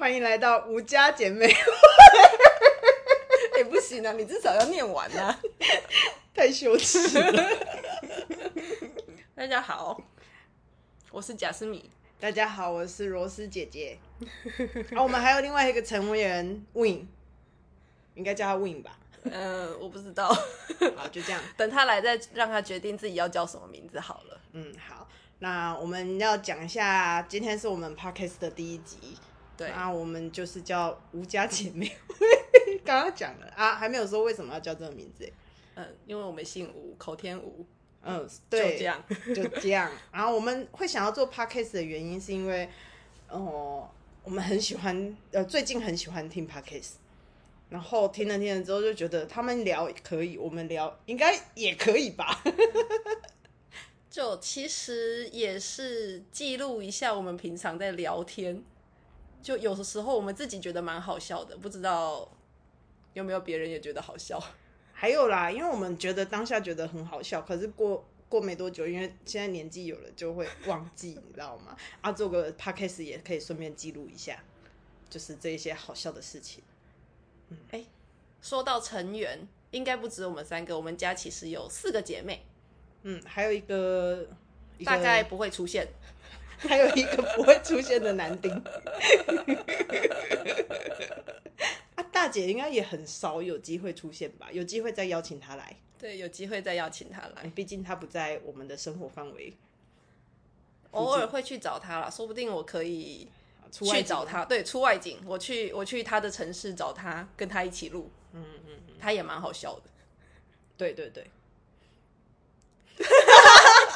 欢迎来到吴家姐妹。也，不行啊，你至少要念完啊，太羞耻了。大家好，我是贾斯米。大家好，我是罗斯姐姐。啊，我们还有另外一个成员 Win，应该叫他 Win 吧？呃，我不知道。好，就这样，等他来再让他决定自己要叫什么名字好了。嗯，好。那我们要讲一下，今天是我们 Podcast 的第一集。对，那我们就是叫吴家 姐妹。刚刚讲了啊，还没有说为什么要叫这个名字。嗯，因为我们姓吴，口天吴。嗯，对，就这样，就这样。然后我们会想要做 Podcast 的原因，是因为哦、呃，我们很喜欢，呃，最近很喜欢听 Podcast。然后听了听了之后，就觉得他们聊可以，我们聊应该也可以吧。就其实也是记录一下我们平常在聊天，就有的时候我们自己觉得蛮好笑的，不知道有没有别人也觉得好笑。还有啦，因为我们觉得当下觉得很好笑，可是过过没多久，因为现在年纪有了就会忘记，你知道吗？啊，做个 podcast 也可以顺便记录一下，就是这一些好笑的事情。嗯，哎，说到成员，应该不止我们三个，我们家其实有四个姐妹。嗯，还有一个，一个大概不会出现，还有一个不会出现的男丁。啊，大姐应该也很少有机会出现吧？有机会再邀请她来。对，有机会再邀请她来。毕竟她不在我们的生活范围，偶尔会去找她啦，说不定我可以去找她。对，出外景，我去我去她的城市找她，跟她一起录。嗯嗯嗯，她也蛮好笑的。对对对。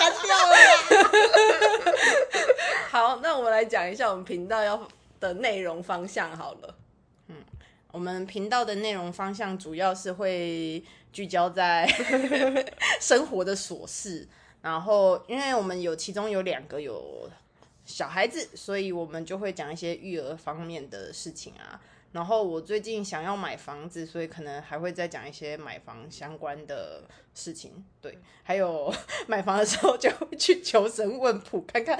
好，那我们来讲一下我们频道要的内容方向好了。嗯，我们频道的内容方向主要是会聚焦在 生活的琐事，然后因为我们有其中有两个有小孩子，所以我们就会讲一些育儿方面的事情啊。然后我最近想要买房子，所以可能还会再讲一些买房相关的事情。对，还有 买房的时候就会去求神问卜，看看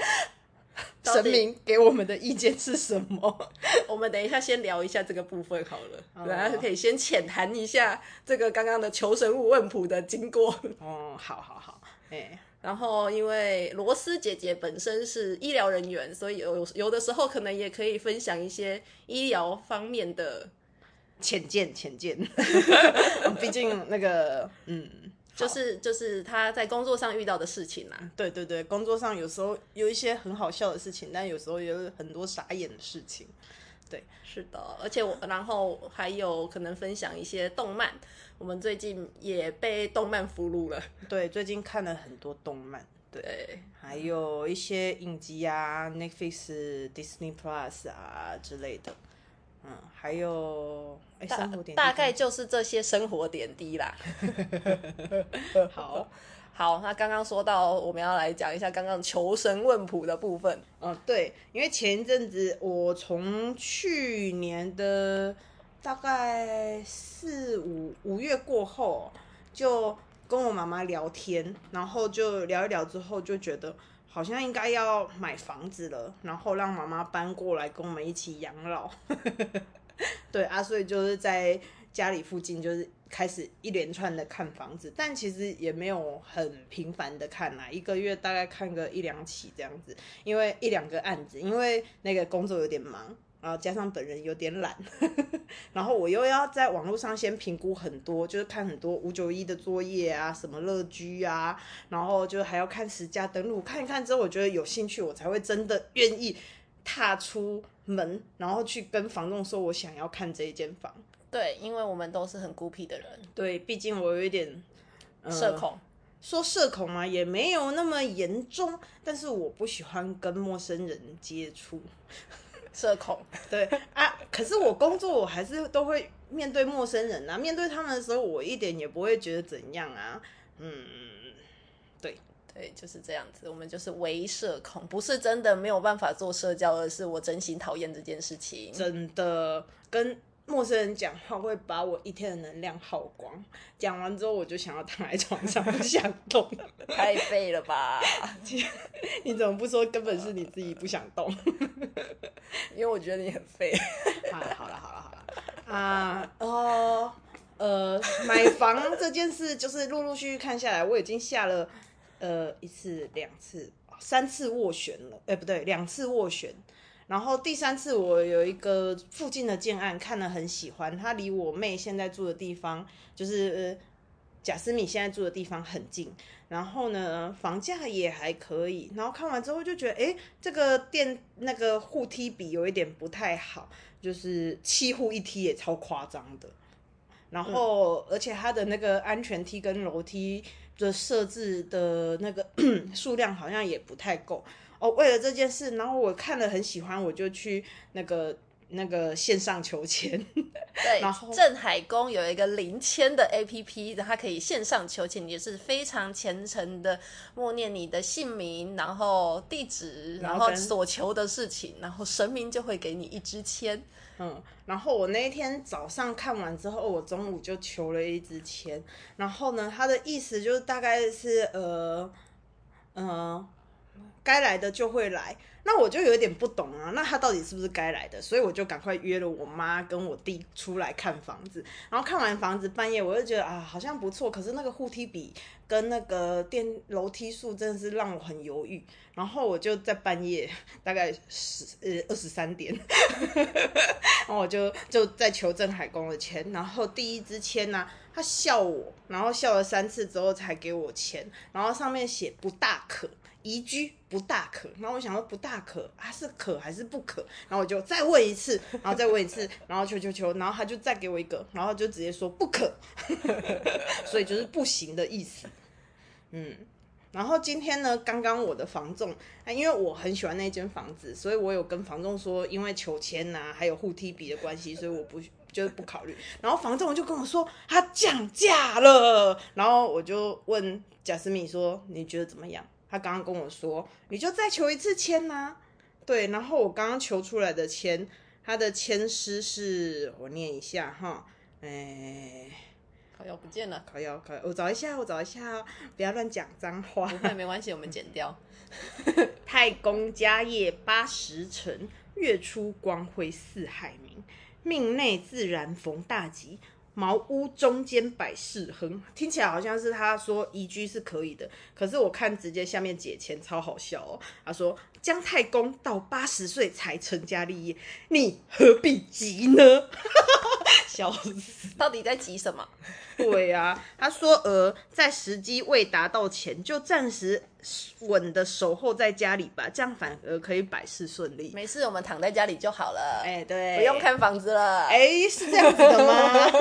神明给我们的意见是什么。我们等一下先聊一下这个部分好了，然后可以先浅谈一下这个刚刚的求神问卜的经过。哦，好好好，哎。然后，因为罗斯姐姐本身是医疗人员，所以有有的时候可能也可以分享一些医疗方面的浅见浅见。毕竟那个，嗯，就是就是他在工作上遇到的事情啦。对对对，工作上有时候有一些很好笑的事情，但有时候也有很多傻眼的事情。对，是的，而且我然后还有可能分享一些动漫。我们最近也被动漫俘虏了。对，最近看了很多动漫，对，对还有一些影集啊，Netflix、Disney Plus 啊之类的。嗯，还有哎，生活点滴大概就是这些生活点滴啦。好好，那刚刚说到我们要来讲一下刚刚求神问卜的部分。嗯，对，因为前一阵子我从去年的。大概四五五月过后，就跟我妈妈聊天，然后就聊一聊之后，就觉得好像应该要买房子了，然后让妈妈搬过来跟我们一起养老。对啊，所以就是在家里附近，就是开始一连串的看房子，但其实也没有很频繁的看啦，一个月大概看个一两起这样子，因为一两个案子，因为那个工作有点忙。然后加上本人有点懒，然后我又要在网络上先评估很多，就是看很多五九一的作业啊，什么乐居啊，然后就还要看实价登录，看一看之后，我觉得有兴趣，我才会真的愿意踏出门，然后去跟房东说我想要看这一间房。对，因为我们都是很孤僻的人，对，毕竟我有一点、呃、社恐，说社恐嘛，也没有那么严重，但是我不喜欢跟陌生人接触。社恐，对啊，可是我工作我还是都会面对陌生人啊，面对他们的时候，我一点也不会觉得怎样啊，嗯，对。对，就是这样子，我们就是微社恐，不是真的没有办法做社交，而是我真心讨厌这件事情，真的跟陌生人讲话会把我一天的能量耗光。讲完之后，我就想要躺在床上不想动，太废了吧？你怎么不说根本是你自己不想动？因为我觉得你很废。好了好了好了好了啊哦呃，买房这件事就是陆陆续续看下来，我已经下了呃一次两次三次斡旋了，哎、欸、不对，两次斡旋。然后第三次我有一个附近的建案看了很喜欢，它离我妹现在住的地方就是贾斯米现在住的地方很近，然后呢房价也还可以。然后看完之后就觉得，哎，这个店那个户梯比有一点不太好，就是七户一梯也超夸张的。然后、嗯、而且它的那个安全梯跟楼梯的设置的那个 数量好像也不太够。哦，为了这件事，然后我看了很喜欢，我就去那个那个线上求签。对，然后镇海宫有一个零签的 APP，它可以线上求签，也是非常虔诚的默念你的姓名，然后地址，然后所求的事情，然后神明就会给你一支签。嗯，然后我那一天早上看完之后，我中午就求了一支签，然后呢，它的意思就是大概是呃，嗯、呃。该来的就会来，那我就有点不懂啊，那他到底是不是该来的？所以我就赶快约了我妈跟我弟出来看房子，然后看完房子半夜我就觉得啊，好像不错，可是那个户梯比跟那个电楼梯数真的是让我很犹豫，然后我就在半夜 大概十呃二十三点，然后我就就在求镇海公的签，然后第一支签呢，他笑我，然后笑了三次之后才给我签，然后上面写不大可。宜居不大可，然后我想说不大可，啊是可还是不可？然后我就再问一次，然后再问一次，然后求求求，然后他就再给我一个，然后就直接说不可，所以就是不行的意思。嗯，然后今天呢，刚刚我的房仲，啊因为我很喜欢那间房子，所以我有跟房仲说，因为求签呐，还有护梯比的关系，所以我不 就是不考虑。然后房仲就跟我说他降价了，然后我就问贾斯米说，你觉得怎么样？他刚刚跟我说，你就再求一次签呐、啊，对。然后我刚刚求出来的签，他的签诗是我念一下哈，哎，靠腰不见了，靠腰靠腰，我找一下，我找一下，不要乱讲脏话。不会，没关系，我们剪掉。太公家业八十成，月出光辉四海明，命内自然逢大吉。茅屋中间摆事亨，听起来好像是他说宜居是可以的，可是我看直接下面解签超好笑哦。他说姜太公到八十岁才成家立业，你何必急呢？笑死！到底在急什么？对呀、啊，他说呃，在时机未达到前，就暂时稳的守候在家里吧，这样反而可以百事顺利。没事，我们躺在家里就好了。哎，对，不用看房子了。哎，是这样子的吗？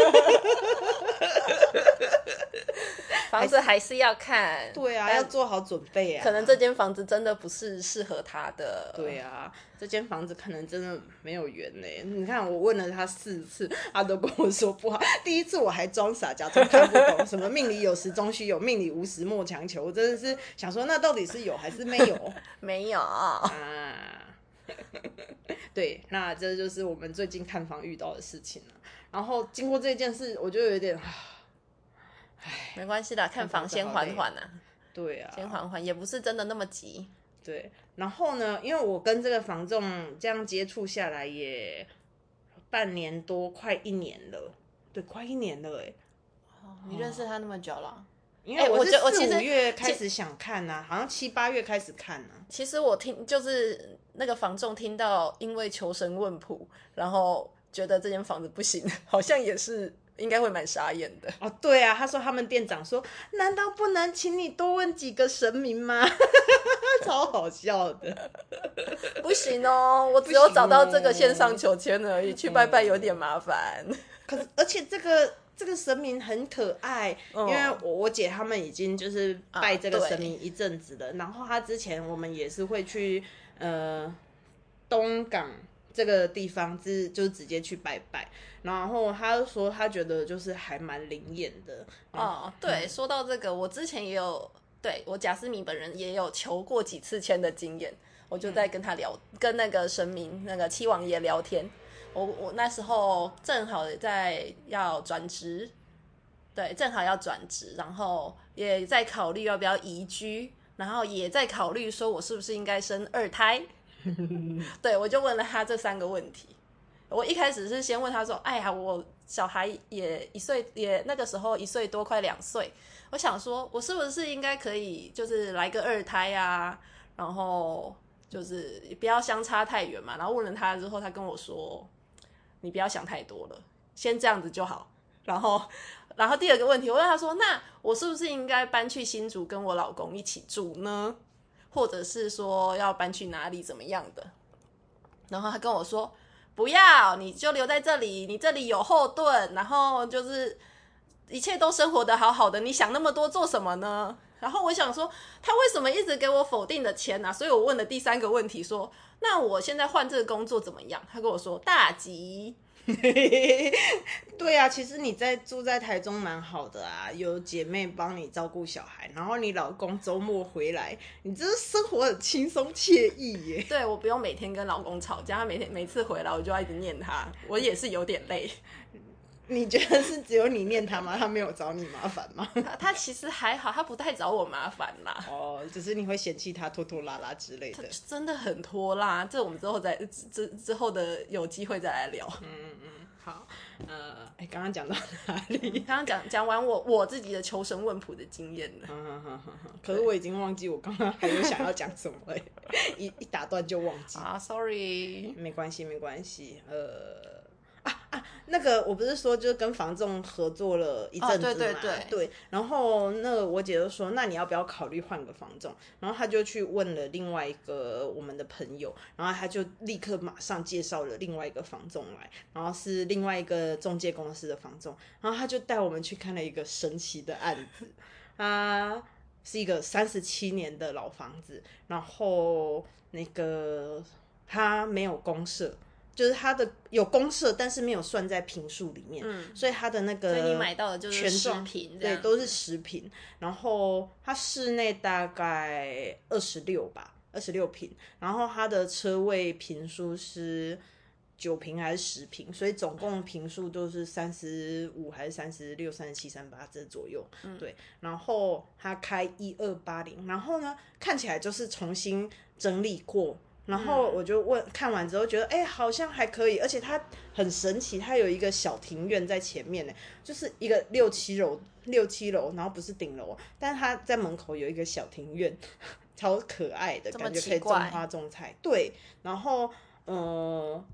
房子还是要看，对啊，要做好准备啊。可能这间房子真的不是适合他的。对啊，这间房子可能真的没有缘呢。你看，我问了他四次，他都跟我说不好。第一次我还装傻，假装看不懂，什么命里有时终须有，命里无时莫强求。我真的是想说，那到底是有还是没有？没有啊。对，那这就是我们最近看房遇到的事情了。然后经过这件事，我就有点。唉，没关系的，看房先缓缓啊。对啊，先缓缓，也不是真的那么急。对，然后呢，因为我跟这个房仲这样接触下来也半年多，快一年了。对，快一年了哎。哦，你认识他那么久了？因为我是四五月开始想看呐，好像七八月开始看呢。其实我听就是那个房仲听到，因为求神问卜，然后觉得这间房子不行，好像也是。应该会蛮傻眼的哦。对啊，他说他们店长说，难道不能请你多问几个神明吗？超好笑的。不行哦，我只有找到这个线上求签而已，去拜拜有点麻烦。可是，而且这个这个神明很可爱，因为我我姐他们已经就是拜这个神明一阵子了。然后他之前我们也是会去呃东港。这个地方是就直接去拜拜，然后他说他觉得就是还蛮灵验的哦。对，嗯、说到这个，我之前也有对我贾斯敏本人也有求过几次签的经验，我就在跟他聊，嗯、跟那个神明那个七王爷聊天，我我那时候正好在要转职，对，正好要转职，然后也在考虑要不要移居，然后也在考虑说我是不是应该生二胎。对，我就问了他这三个问题。我一开始是先问他说：“哎呀，我小孩也一岁，也那个时候一岁多，快两岁。我想说，我是不是应该可以，就是来个二胎啊？然后就是不要相差太远嘛。然后问了他之后，他跟我说：‘你不要想太多了，先这样子就好。’然后，然后第二个问题，我问他说：‘那我是不是应该搬去新竹跟我老公一起住呢？或者是说要搬去哪里怎么样的？’然后他跟我说。”不要，你就留在这里，你这里有后盾，然后就是一切都生活得好好的，你想那么多做什么呢？然后我想说，他为什么一直给我否定的钱呢？所以我问了第三个问题，说，那我现在换这个工作怎么样？他跟我说大吉。对啊，其实你在住在台中蛮好的啊，有姐妹帮你照顾小孩，然后你老公周末回来，你这生活很轻松惬意耶。对，我不用每天跟老公吵架，他每天每次回来我就要一直念他，我也是有点累。你觉得是只有你念他吗？他没有找你麻烦吗？他，他其实还好，他不太找我麻烦啦。哦，只是你会嫌弃他拖拖拉拉之类的。真的很拖拉，这我们之后再之之后的有机会再来聊。嗯嗯嗯，好，呃，哎，刚刚讲到哪里？刚刚讲讲完我我自己的求神问卜的经验了。嗯嗯嗯嗯。可是我已经忘记我刚刚还有想要讲什么了，一一打断就忘记。啊，sorry，没关系没关系，呃。啊啊，那个我不是说就是跟房仲合作了一阵子嘛，哦、对对对，对，然后那个我姐就说，那你要不要考虑换个房仲？然后她就去问了另外一个我们的朋友，然后他就立刻马上介绍了另外一个房仲来，然后是另外一个中介公司的房仲，然后他就带我们去看了一个神奇的案子，啊，是一个三十七年的老房子，然后那个他没有公设。就是它的有公设，但是没有算在平数里面，嗯，所以它的那个，所以你买到的就是十平，对，都是十平。然后它室内大概二十六吧，二十六平。然后它的车位平数是九平还是十平？所以总共平数都是三十五还是三十六、三十七、三十八这左右，嗯，对。然后它开一二八零，然后呢，看起来就是重新整理过。然后我就问，看完之后觉得，哎，好像还可以，而且它很神奇，它有一个小庭院在前面呢，就是一个六七楼，六七楼，然后不是顶楼，但是它在门口有一个小庭院，超可爱的感觉，可以种花种菜。对，然后，嗯、呃，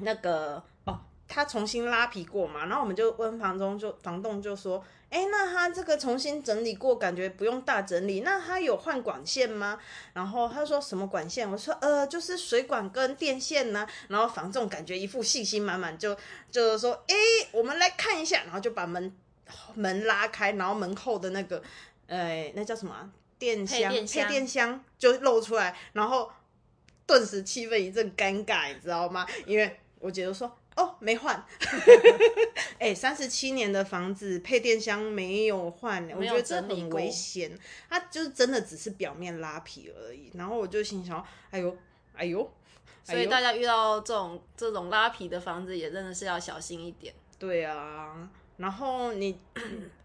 那个哦，他重新拉皮过嘛，然后我们就问房东，就房东就说。哎，那他这个重新整理过，感觉不用大整理。那他有换管线吗？然后他说什么管线？我说呃，就是水管跟电线呢。然后房仲感觉一副信心满满，就就是说，哎，我们来看一下。然后就把门门拉开，然后门后的那个，呃，那叫什么？电箱，配电箱，配电箱就露出来。然后顿时气氛一阵尴尬，你知道吗？因为我姐就说。哦，没换，哎、欸，三十七年的房子配电箱没有换，我觉得这很危险。它就是真的只是表面拉皮而已。然后我就心想，哎呦，哎呦，所以大家遇到这种这种拉皮的房子，也真的是要小心一点。对啊，然后你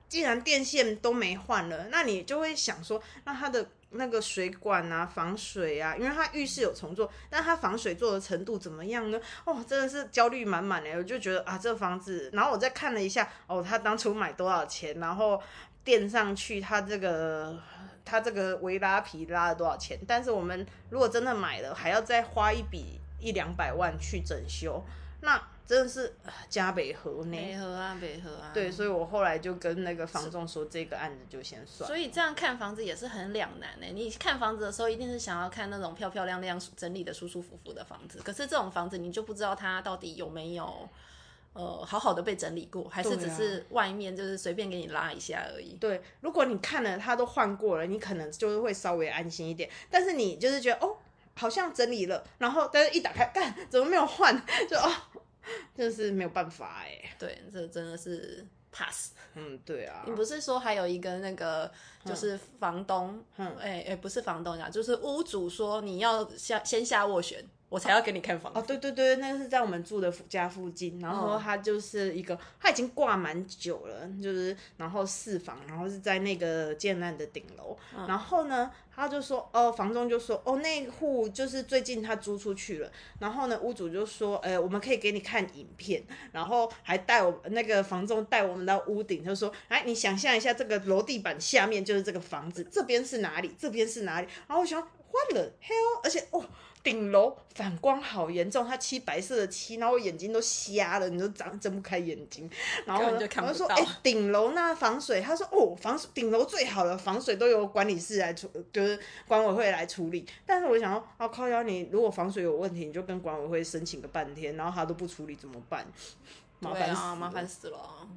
既然电线都没换了，那你就会想说，那它的。那个水管啊，防水啊，因为它浴室有重做，但它防水做的程度怎么样呢？哦，真的是焦虑满满的，我就觉得啊，这房子，然后我再看了一下，哦，他当初买多少钱，然后垫上去，他这个他这个维拉皮拉了多少钱？但是我们如果真的买了，还要再花一笔一两百万去整修，那。真的是加北河呢，北河啊，北河啊。对，所以我后来就跟那个房仲说，这个案子就先算。所以这样看房子也是很两难呢。你看房子的时候，一定是想要看那种漂漂亮亮、整理的舒舒服服的房子。可是这种房子，你就不知道它到底有没有呃好好的被整理过，还是只是外面就是随便给你拉一下而已。对，如果你看了它都换过了，你可能就是会稍微安心一点。但是你就是觉得哦，好像整理了，然后但是一打开，干怎么没有换？就哦。真的是没有办法哎，对，这真的是 pass。嗯，对啊。你不是说还有一个那个，就是房东，嗯，哎哎，不是房东呀，就是屋主说你要下先下斡旋，我才要给你看房子。哦，对对对，那个是在我们住的家附近，然后它就是一个，它已经挂蛮久了，就是然后四房，然后是在那个建案的顶楼，嗯、然后呢，他就说，哦，房东就说，哦，那户就是最近他租出去了，然后呢，屋主就说，呃，我们可以给你看影片，然后还带我那个房东带我们到屋顶，就说，哎，你想象一下，这个楼地板下面就是这个房子，这边是哪里？这边是哪里？然后我想，What the hell？而且，哦。顶楼反光好严重，它漆白色的漆，然后我眼睛都瞎了，你都睁睁不开眼睛。然后就我就说，哎、欸，顶楼那防水，他说，哦，防水顶楼最好了，防水都由管理室来处，就是管委会来处理。但是我想说，啊，靠腰，你如果防水有问题，你就跟管委会申请个半天，然后他都不处理怎么办？麻烦死，啊，麻烦死了。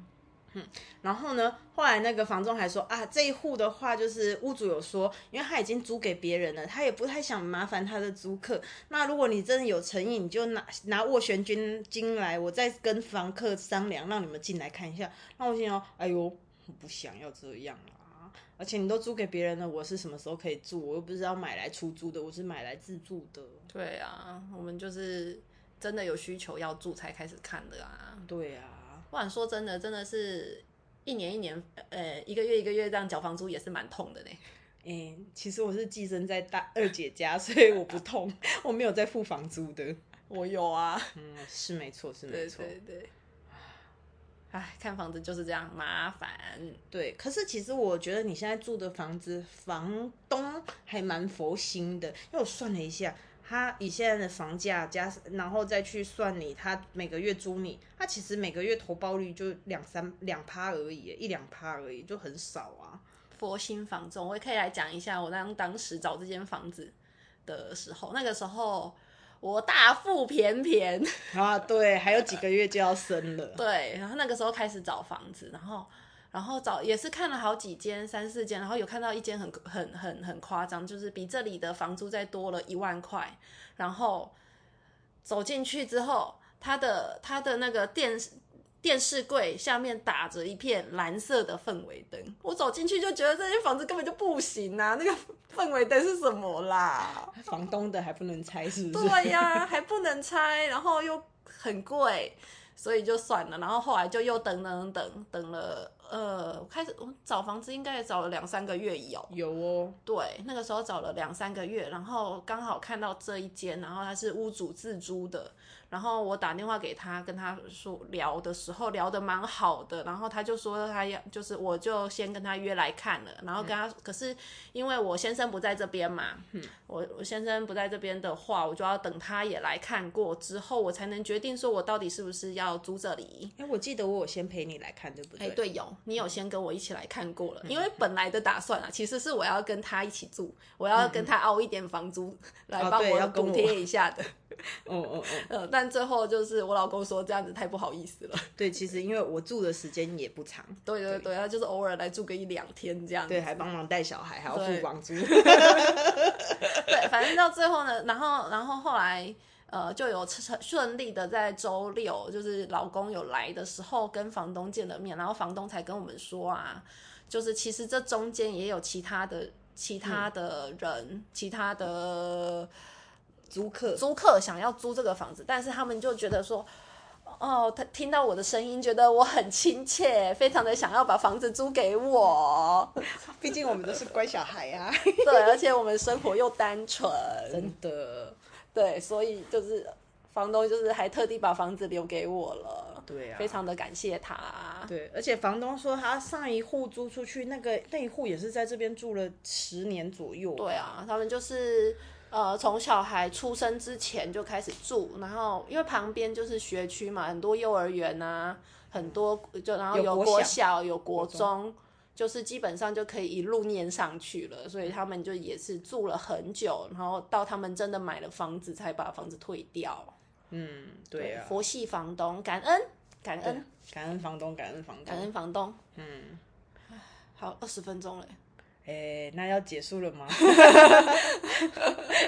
嗯，然后呢，后来那个房东还说啊，这一户的话，就是屋主有说，因为他已经租给别人了，他也不太想麻烦他的租客。那如果你真的有诚意，你就拿拿斡旋金金来，我再跟房客商量，让你们进来看一下。那我心想，哎呦，我不想要这样啊！而且你都租给别人了，我是什么时候可以住？我又不是要买来出租的，我是买来自住的。对啊，我们就是真的有需求要住才开始看的啊。对啊。不然说真的，真的是一年一年，呃，一个月一个月这样缴房租也是蛮痛的呢。哎、欸，其实我是寄生在大二姐家，所以我不痛，我没有在付房租的。我有啊，嗯，是没错，是 没错，对对对。哎，看房子就是这样麻烦。对，可是其实我觉得你现在住的房子，房东还蛮佛心的，因为我算了一下。他以现在的房价加，然后再去算你，他每个月租你，他其实每个月投报率就两三两趴而已，一两趴而已，就很少啊。佛心房中，我也可以来讲一下，我当当时找这间房子的时候，那个时候我大腹便便 啊，对，还有几个月就要生了，对，然后那个时候开始找房子，然后。然后找也是看了好几间，三四间，然后有看到一间很很很很夸张，就是比这里的房租再多了一万块。然后走进去之后，他的他的那个电视电视柜下面打着一片蓝色的氛围灯，我走进去就觉得这间房子根本就不行啊！那个氛围灯是什么啦？房东的还不能拆是不是？对呀，还不能拆，然后又很贵，所以就算了。然后后来就又等等等等了。呃，开始我找房子应该也找了两三个月有，有哦，对，那个时候找了两三个月，然后刚好看到这一间，然后他是屋主自租的。然后我打电话给他，跟他说聊的时候聊的蛮好的，然后他就说他要就是我就先跟他约来看了，然后跟他、嗯、可是因为我先生不在这边嘛，嗯、我我先生不在这边的话，我就要等他也来看过之后，我才能决定说我到底是不是要租这里。哎，我记得我有先陪你来看，对不对？哎，对，有你有先跟我一起来看过了，嗯、因为本来的打算啊，其实是我要跟他一起住，我要跟他凹一点房租、嗯、来帮我补贴一下的。哦哦哦，但最后就是我老公说这样子太不好意思了。对，其实因为我住的时间也不长。对对对，他就是偶尔来住个一两天这样子。对，还帮忙带小孩，还要付房租。对，反正到最后呢，然后然后后来呃就有顺利的在周六，就是老公有来的时候跟房东见了面，然后房东才跟我们说啊，就是其实这中间也有其他的其他的人，嗯、其他的。租客租客想要租这个房子，但是他们就觉得说，哦，他听到我的声音，觉得我很亲切，非常的想要把房子租给我。毕竟我们都是乖小孩呀、啊，对，而且我们生活又单纯，真的，对，所以就是房东就是还特地把房子留给我了，对啊，非常的感谢他。对，而且房东说他上一户租出去，那个那一户也是在这边住了十年左右。对啊，他们就是。呃，从小孩出生之前就开始住，然后因为旁边就是学区嘛，很多幼儿园啊，很多就然后有国小有国中，国中就是基本上就可以一路念上去了，所以他们就也是住了很久，然后到他们真的买了房子才把房子退掉。嗯，对啊，佛系房东，感恩感恩感恩房东，感恩房东，感恩房东。嗯，好，二十分钟了。哎，那要结束了吗？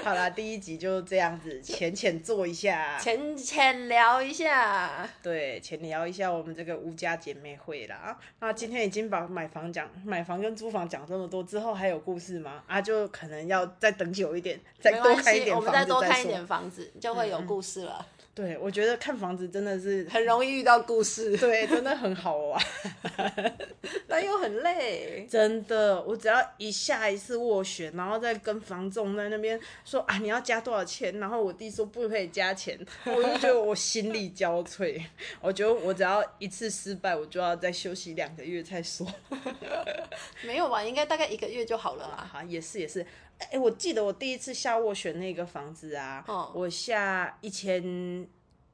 好啦，第一集就这样子，浅浅做一下，浅浅聊一下，对，浅聊一下我们这个吴家姐妹会啦。那今天已经把买房讲、买房跟租房讲这么多，之后还有故事吗？啊，就可能要再等久一点，再多看一点房子，我们再多看一点房子，就会有故事了。嗯对，我觉得看房子真的是很容易遇到故事，对，真的很好玩，但又很累。真的，我只要一下一次斡旋，然后再跟房仲在那边说啊，你要加多少钱？然后我弟说不可以加钱，我就觉得我心力交瘁。我觉得我只要一次失败，我就要再休息两个月再说。没有吧？应该大概一个月就好了啦。哈，也是也是。哎，我记得我第一次下斡旋那个房子啊，哦、我下一千。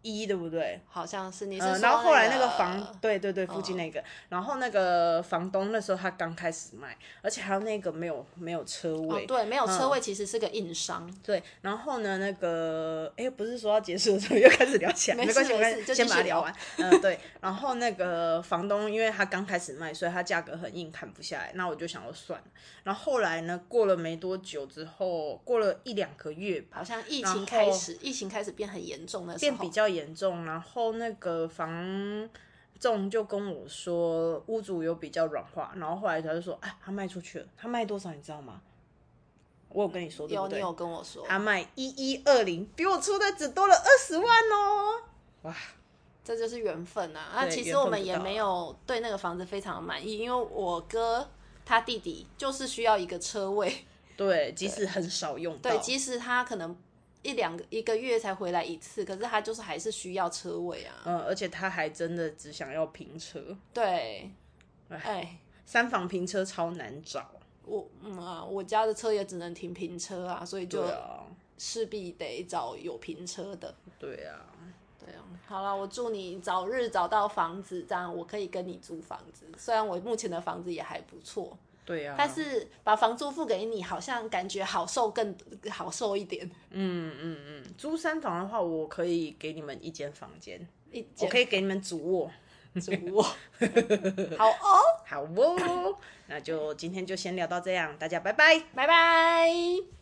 一对不对？好像是你是、那个，然后后来那个房，对对对，附近那个，哦、然后那个房东那时候他刚开始卖，而且还有那个没有没有车位，哦、对，没有车位其实是个硬伤、嗯。对，然后呢，那个哎，不是说要结束的时候又开始聊起来，没关系，没关系，先把它聊完。嗯，对。然后那个房东因为他刚开始卖，所以他价格很硬，砍不下来。那我就想说算了。然后后来呢，过了没多久之后，过了一两个月吧，好像疫情开始，疫情开始变很严重的时候，变比较严重，然后那个房仲就跟我说，屋主有比较软化，然后后来他就说，哎，他卖出去了，他卖多少你知道吗？我有跟你说对不对？有，你有跟我说，他卖一一二零，比我出的只多了二十万哦，哇，这就是缘分啊！那其实我们也没有对那个房子非常满意，因为我哥他弟弟就是需要一个车位，对，即使很少用到，对，即使他可能。一两个一个月才回来一次，可是他就是还是需要车位啊。嗯，而且他还真的只想要平车。对，哎，三房平车超难找。我嗯啊，我家的车也只能停平车啊，所以就势必得找有平车的。对啊，对啊。好了，我祝你早日找到房子，这样我可以跟你租房子。虽然我目前的房子也还不错。对呀，但是把房租付给你，好像感觉好受更好受一点。嗯嗯嗯，租三房的话，我可以给你们一间房间，一间。我可以给你们主卧，主卧。好哦，好哦，那就今天就先聊到这样，大家拜拜，拜拜。